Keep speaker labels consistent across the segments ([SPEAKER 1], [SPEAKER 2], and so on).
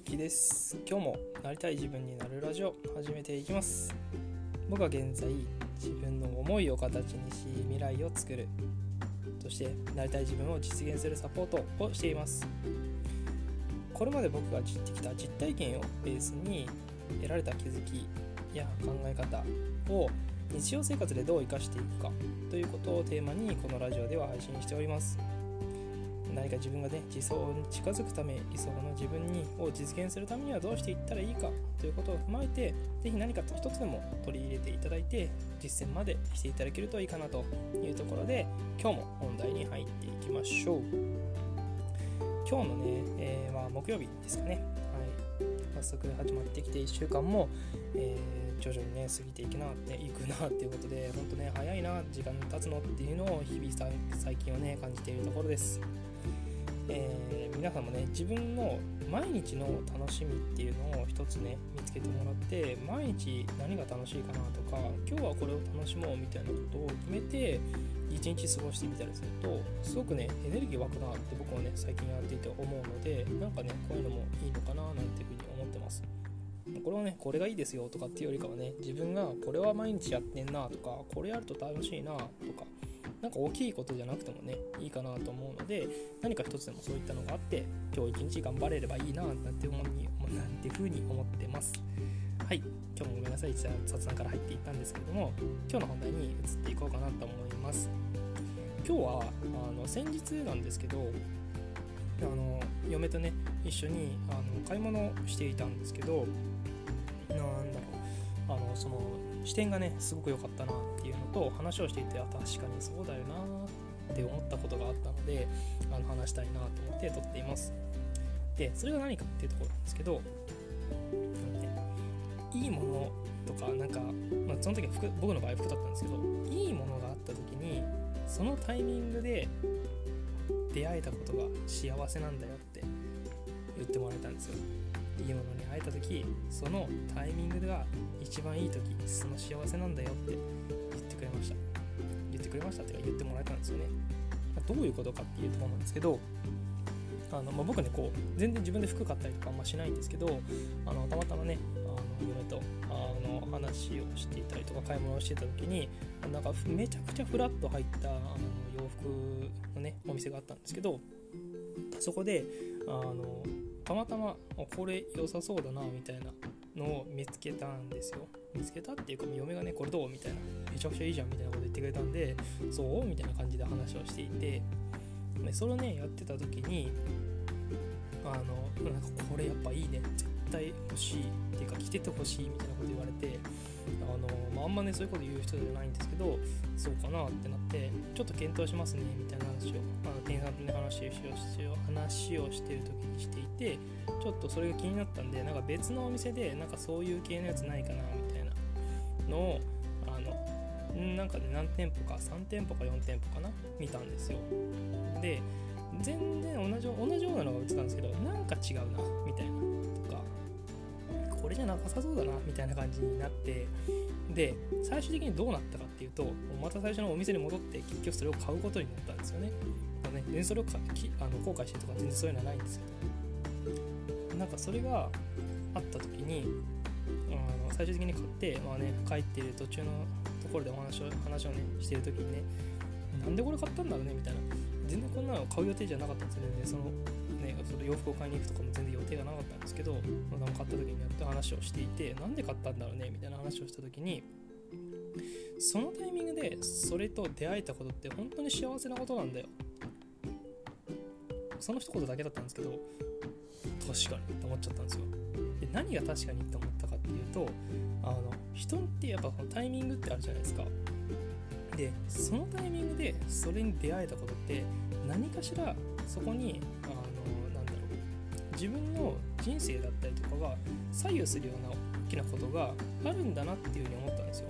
[SPEAKER 1] きです今日もなりたい自分になるラジオ始めていきます。僕は現在自分の思いを形にし未来を作る。そしてなりたい自分を実現するサポートをしています。これまで僕が知ってきた実体験をベースに得られた気づきや考え方を日常生活でどう生かしていくかということをテーマにこのラジオでは配信しております。何か自分がね理想に近づくため理想の自分にを実現するためにはどうしていったらいいかということを踏まえて是非何か一つでも取り入れていただいて実践までしていただけるといいかなというところで今日も本題に入っていきましょう。今日のね、えー、まあ、木曜日ですかね、はい、早速始まってきて1週間も、えー、徐々にね過ぎていくなっていくなっていうことで本当ね早いな時間経つのっていうのを日々最近はね感じているところです。えー、皆さんもね自分の毎日の楽しみっていうのを一つね見つけてもらって毎日何が楽しいかなとか今日はこれを楽しもうみたいなことを決めて一日過ごしてみたりするとすごくねエネルギー湧くなって僕はね最近やっていて思うのでなんかねこういうのもいいのかななんていうふうに思ってます。これはねこれがいいですよとかっていうよりかはね自分がこれは毎日やってんなとかこれやると楽しいなとかなんか大きいことじゃなくてもねいいかなと思うので何か一つでもそういったのがあって今日一日頑張れればいいななんて思うになんていうふうに思ってます。はい。今日もごめんなさい。雑談から入っていったんですけども今日の本題に移っていこうかなと思います。今日はあの先日なんですけどあの嫁とね一緒にあの買い物していたんですけどなんだろう。あのその視点がねすごく良かったなっていうのと話をしていてあ確かにそうだよなって思ったことがあったのであの話したいなと思って撮っています。でそれが何かっていうところなんですけど、いいものとかなんか、まあ、その時は服僕の場合服だったんですけどいいものがあった時にそのタイミングで出会えたことが幸せなんだよって言ってもらえたんですよ。いいものに会えた時そのタイミングが一番いい時その幸せなんだよって言ってくれました。言ってくれましたってか言ってもらえたんですよね。どういうことかっていうところなんですけどあの、まあ、僕ねこう全然自分で服買ったりとかあんましないんですけどあのたまたまねあの嫁とあの話をしていたりとか買い物をしてた時になんかめちゃくちゃフラッと入ったあの洋服のねお店があったんですけどそこであのたまたまこれ良さそうだなみたいなのを見つけたんですよ。見つけたっていうか嫁がねこれどう？みたいな。めちゃくちゃいいじゃんみたいなこと言ってくれたんでそう？みたいな感じで話をしていて。でそれをねやってた時にあのなんかこれやっぱいいね絶対欲しいっていうか着ててほしいみたいなこと言われてあの、まあ、あんまねそういうこと言う人じゃないんですけどそうかなってなってちょっと検討しますねみたいな話をあの店員さんとね話をし話をしてる時にしていてちょっとそれが気になったんでなんか別のお店でなんかそういう系のやつないかなみたいなのをあのなんかね何店舗か3店舗か4店舗かな見たんですよ。で全然同じ同じようなのが売ってたんですけどなんか違うなみたいな。これじゃなさそうだなみたいな感じになってで最終的にどうなったかっていうとまた最初のお店に戻って結局それを買うことになったんですよね。あのね全然それをかきあの後悔してとか全然そういうのはないんですよなんかそれがあった時にあの最終的に買って、まあね、帰ってる途中のところでお話を話をねしてる時にねなんでこれ買ったんだろうねみたいな。全然こんなの買う予定じゃなかったんですよね。そのその洋服を買いに行くとかも全然予定がなかったんですけど、まあ、買った時にやっと話をしていてなんで買ったんだろうねみたいな話をした時にそのタイミングでそれと出会えたことって本当に幸せなことなんだよ。その一言だけだったんですけど確かにって思っちゃったんですよ。で何が確かにって思ったかっていうとあの人ってやっぱこのタイミングってあるじゃないですか。でそのタイミングでそれに出会えたことって何かしらそこに自分の人生だったりとかが左右するような大きなことがあるんだなっていうふうに思ったんですよ。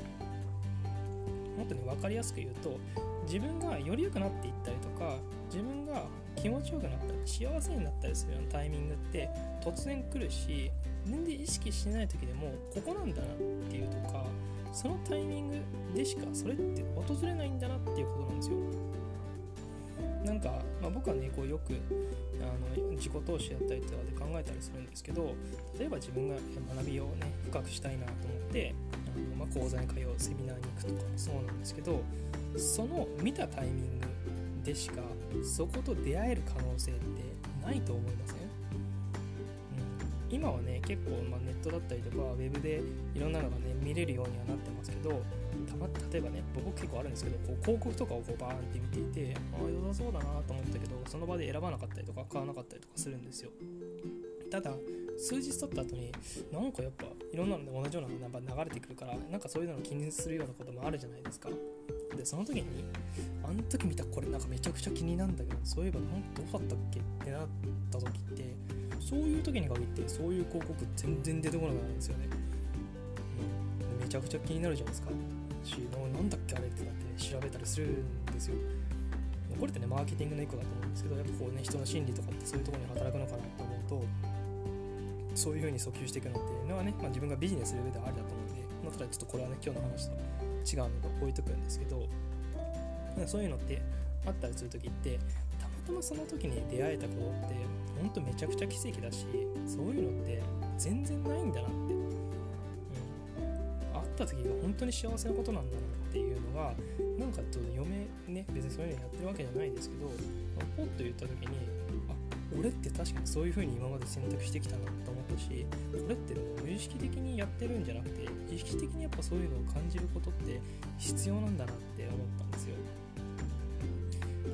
[SPEAKER 1] もっとね分かりやすく言うと自分がより良くなっていったりとか自分が気持ちよくなったり幸せになったりするようなタイミングって突然来るし全然意識しない時でもここなんだなっていうとかそのタイミングでしかそれって訪れないんだなっていうことなんですよ。なんか、まあ、僕はねこうよくあの自己投資だったりとかで考えたりするんですけど例えば自分が学びをね深くしたいなと思ってあの、まあ、講座に通うセミナーに行くとかもそうなんですけどその見たタイミングでしかそこと出会える可能性ってないと思いません、うん、今はね結構、まあ、ネットだったりとかウェブでいろんなのがね見れるようにはなってますけどたま例えばね僕結構あるんですけどこう広告とかをこうバーンって見ていてああ良さそうだなと思ったけどその場で選ばなかったりとか買わなかったりとかするんですよ。ただ数日経った後になんかやっぱいろんなので同じようなのが流れてくるからなんかそういうのを気にするようなこともあるじゃないですか。でその時にあの時見たこれなんかめちゃくちゃ気になるんだけどそういえばなんどうだったっけってなった時ってそういう時に限ってそういう広告全然出てこなくなるんですよね、うん、めちゃくちゃ気になるじゃないですか。しなんだっけあれってなって調べたりするんですよ。これってねマーケティングの一個だと思うんですけどやっぱこうね人の心理とかってそういうとこに働くのかなと思うとそういう風に訴求していくのっていうのはね、まあ、自分がビジネスする上ではありだと思うんで、まあ、ただちょっとこれはね今日の話と違うので置いとくんですけどそういうのってあったりする時ってたまたまその時に出会えたことってほんとめちゃくちゃ奇跡だしそういうのって全然ないんだなって、った時が本当に幸せなことなんだなっていうのがなんかちょっと嫁ね別にそういうのやってるわけじゃないですけどポッと言った時にあ俺って確かにそういう風に今まで選択してきたなと思ったしこれって無意識的にやってるんじゃなくて意識的にやっぱそういうのを感じることって必要なんだなって思ったんですよ。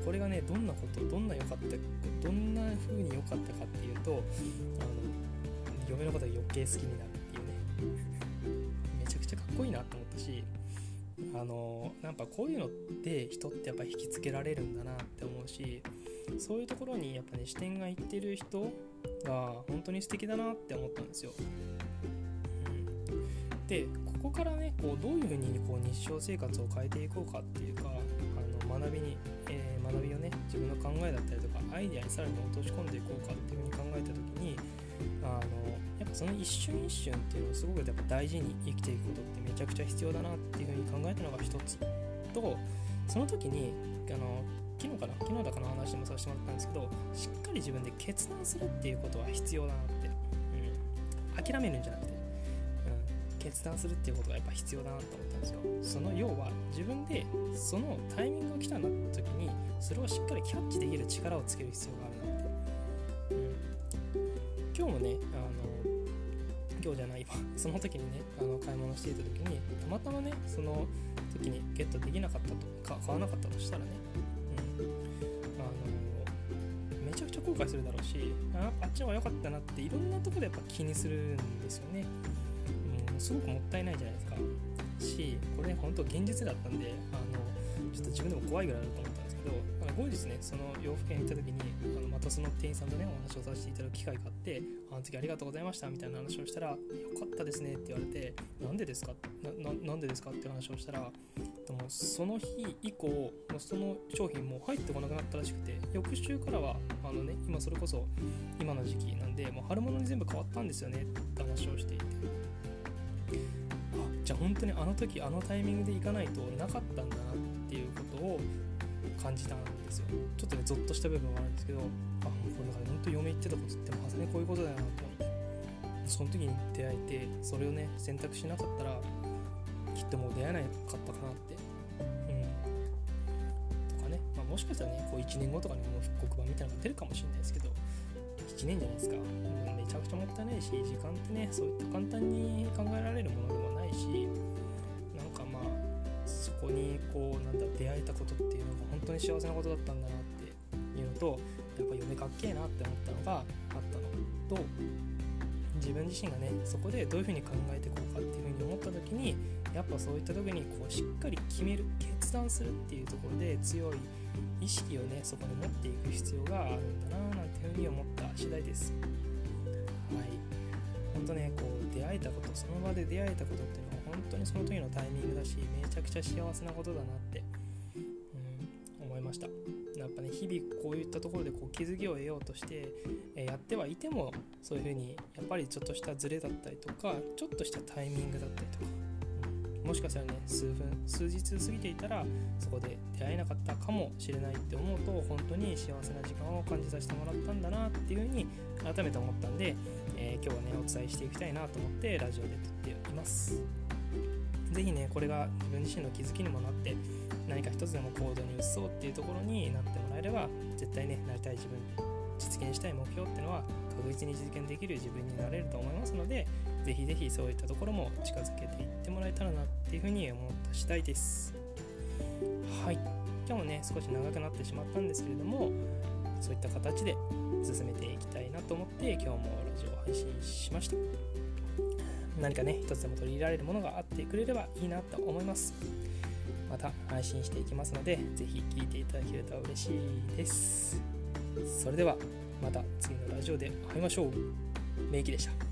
[SPEAKER 1] これがねどんなことどんな良かったどんな風に良かったかっていうとあの嫁のことが余計好きになる。こいいなと思ったしあのなんかこういうのって人ってやっぱ引きつけられるんだなって思うしそういうところにやっぱね視点がいってる人が本当に素敵だなって思ったんですよ。うん、でここからねこうどういうふうにこう日常生活を変えていこうかっていうかあの学びに、えー、学びをね自分の考えだったりとかアイデアにさらに落とし込んでいこうかっていうふうに考えた時にあのやっぱその一瞬一瞬っていうのをすごくやっぱ大事に生きていくことってめちゃくちゃ必要だなっていうふうに考えたのが一つとその時にあの昨日かな昨日だかの話でもさせてもらったんですけどしっかり自分で決断するっていうことは必要だなって、うん、諦めるんじゃなくて、うん、決断するっていうことがやっぱ必要だなと思ったんですよ。その要は自分でそのタイミングが来たなった時にそれをしっかりキャッチできる力をつける必要がある。今日じゃないわ。その時にねあの買い物していた時にたまたまねその時にゲットできなかったとか買わなかったとしたらねうん、あのめちゃくちゃ後悔するだろうしああっちの方が良かったなっていろんなとこでやっぱ気にするんですよね、うん、すごくもったいないじゃないですか。しこれ本当現実だったんであのちょっと自分でも怖いぐらいだと思ったんですけどあの後日ねその洋服屋に行った時にあのまたその店員さんとねお話をさせていただく機会があってあの時ありがとうございましたみたいな話をしたらよかったですねって言われてなんでですかななんでですかって話をしたらでもその日以降その商品も入ってこなくなったらしくて翌週からはあの、ね、今それこそ今の時期なんでもう春物に全部変わったんですよねって話をしていて。あじゃあ本当にあの時あのタイミングで行かないとなかったんだなっていうことを感じたんですよちょっとねゾッとした部分はあるんですけどあこれだから本当嫁言ってたことってまさにこういうことだよなと思ってその時に出会えてそれをね選択しなかったらきっともう出会えなかったかなって。うん。とかね、まあ、もしかしたらね、こう1年後とかにも復刻版みたいなのが出るかもしれないですけど、1年じゃないですか。うんめちゃくちゃもったいないし、時間ってね、そういった簡単に考えられるものでもないし、にこう、なんだ、出会えたことっていうのが本当に幸せなことだったんだなっていうのと、やっぱ嫁かっけえなって思ったのがあったのと、自分自身がねそこでどういうふうに考えていこうかっていうふうに思った時にやっぱそういった時にこうしっかり決める決断するっていうところで強い意識をねそこに持っていく必要があるんだななんていうふうに思った次第です。はい。本当ねこう出会えたことその場で出会えたことっていうのは本当にその時のタイミングだしめちゃくちゃ幸せなことだなってうん思いました。やっぱね日々こういったところでこう気づきを得ようとして、えやってはいてもそういうふうにやっぱりちょっとしたズレだったりとかちょっとしたタイミングだったりとかもしかしたらね数分数日過ぎていたらそこで出会えなかったかもしれないって思うと本当に幸せな時間を感じさせてもらったんだなっていうふうに改めて思ったんで、えー、今日はねお伝えしていきたいなと思ってラジオで撮っています。是非ねこれが自分自身の気づきにもなって何か一つでも行動に移そうっていうところになってもらえれば絶対ねなりたい自分実現したい目標ってのは確実に実現できる自分になれると思いますのでぜひぜひそういったところも近づけていってもらえたらなっていうふうに思った次第です。はい。今日もね少し長くなってしまったんですけれどもそういった形で進めていきたいなと思って今日もラジオを配信しました。何かね一つでも取り入れられるものがあってくれればいいなと思いますまた配信していきますので是非聴いていただけると嬉しいですそれではまた次のラジオで会いましょう。メイキでした。